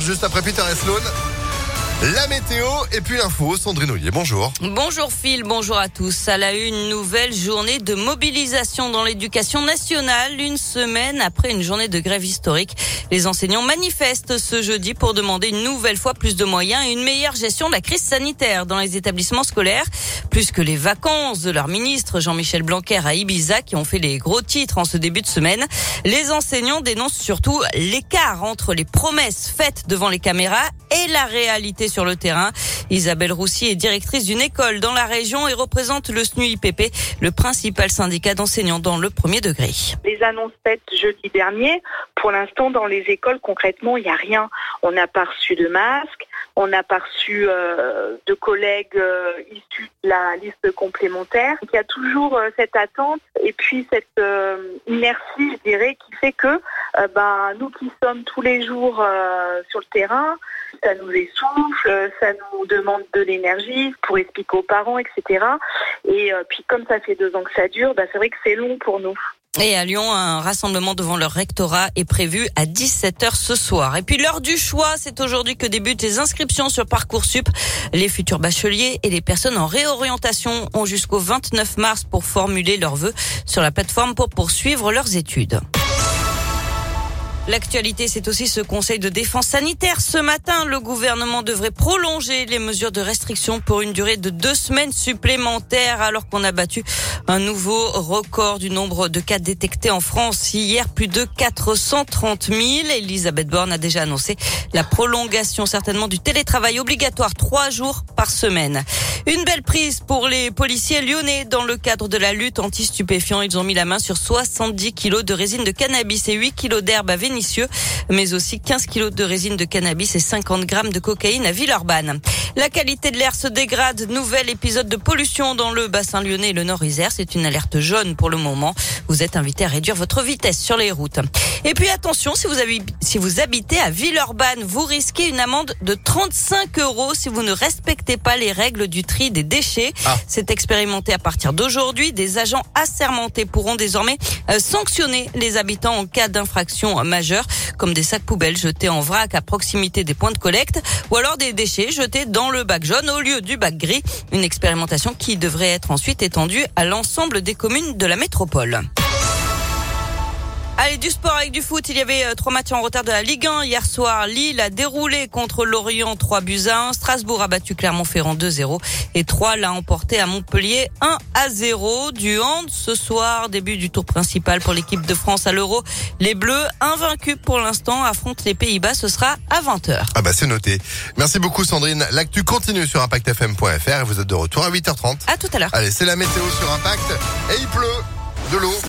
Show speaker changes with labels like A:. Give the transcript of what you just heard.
A: Juste après Peter Sloan. La météo et puis l'info, Sandrine Ollier, bonjour.
B: Bonjour Phil, bonjour à tous. À la une nouvelle journée de mobilisation dans l'éducation nationale, une semaine après une journée de grève historique. Les enseignants manifestent ce jeudi pour demander une nouvelle fois plus de moyens et une meilleure gestion de la crise sanitaire dans les établissements scolaires. Plus que les vacances de leur ministre Jean-Michel Blanquer à Ibiza qui ont fait les gros titres en ce début de semaine. Les enseignants dénoncent surtout l'écart entre les promesses faites devant les caméras et la réalité sur le terrain. Isabelle Roussy est directrice d'une école dans la région et représente le SNUIPP, le principal syndicat d'enseignants dans le premier degré.
C: Les annonces faites jeudi dernier, pour l'instant dans les écoles concrètement il n'y a rien. On n'a pas reçu de masques, on n'a pas reçu euh, de collègues euh, issus de la liste complémentaire. Il y a toujours euh, cette attente et puis cette inertie, je dirais, qui fait que ben, nous qui sommes tous les jours sur le terrain, ça nous essouffle, ça nous demande de l'énergie pour expliquer aux parents, etc. Et puis comme ça fait deux ans que ça dure, ben, c'est vrai que c'est long pour nous.
B: Et à Lyon, un rassemblement devant leur rectorat est prévu à 17h ce soir. Et puis l'heure du choix, c'est aujourd'hui que débutent les inscriptions sur Parcoursup. Les futurs bacheliers et les personnes en réorientation ont jusqu'au 29 mars pour formuler leurs vœux sur la plateforme pour poursuivre leurs études. L'actualité, c'est aussi ce conseil de défense sanitaire. Ce matin, le gouvernement devrait prolonger les mesures de restriction pour une durée de deux semaines supplémentaires alors qu'on a battu un nouveau record du nombre de cas détectés en France. Hier, plus de 430 000. Elisabeth Borne a déjà annoncé la prolongation certainement du télétravail obligatoire trois jours par semaine. Une belle prise pour les policiers lyonnais dans le cadre de la lutte anti-stupéfiants. Ils ont mis la main sur 70 kilos de résine de cannabis et 8 kilos d'herbe à mais aussi 15 kilos de résine de cannabis et 50 grammes de cocaïne à Villeurbanne. La qualité de l'air se dégrade. Nouvel épisode de pollution dans le bassin lyonnais et le Nord-Isère. C'est une alerte jaune pour le moment. Vous êtes invité à réduire votre vitesse sur les routes. Et puis attention, si vous, avez, si vous habitez à Villeurbanne, vous risquez une amende de 35 euros si vous ne respectez pas les règles du tri des déchets. Ah. C'est expérimenté à partir d'aujourd'hui. Des agents assermentés pourront désormais euh, sanctionner les habitants en cas d'infraction majeure, comme des sacs poubelles jetés en vrac à proximité des points de collecte, ou alors des déchets jetés dans le bac jaune au lieu du bac gris. Une expérimentation qui devrait être ensuite étendue à l'ensemble des communes de la métropole. Allez, du sport avec du foot. Il y avait euh, trois matchs en retard de la Ligue 1 hier soir. Lille a déroulé contre Lorient 3 buts à 1. Strasbourg a battu Clermont-Ferrand 2-0. Et 3 l'a emporté à Montpellier 1 à 0. Du hand ce soir, début du tour principal pour l'équipe de France à l'Euro. Les Bleus, invaincus pour l'instant, affrontent les Pays-Bas. Ce sera à 20h.
A: Ah bah c'est noté. Merci beaucoup Sandrine. L'actu continue sur impactfm.fr et vous êtes de retour à 8h30.
B: À tout à l'heure.
A: Allez, c'est la météo sur Impact et il pleut de l'eau.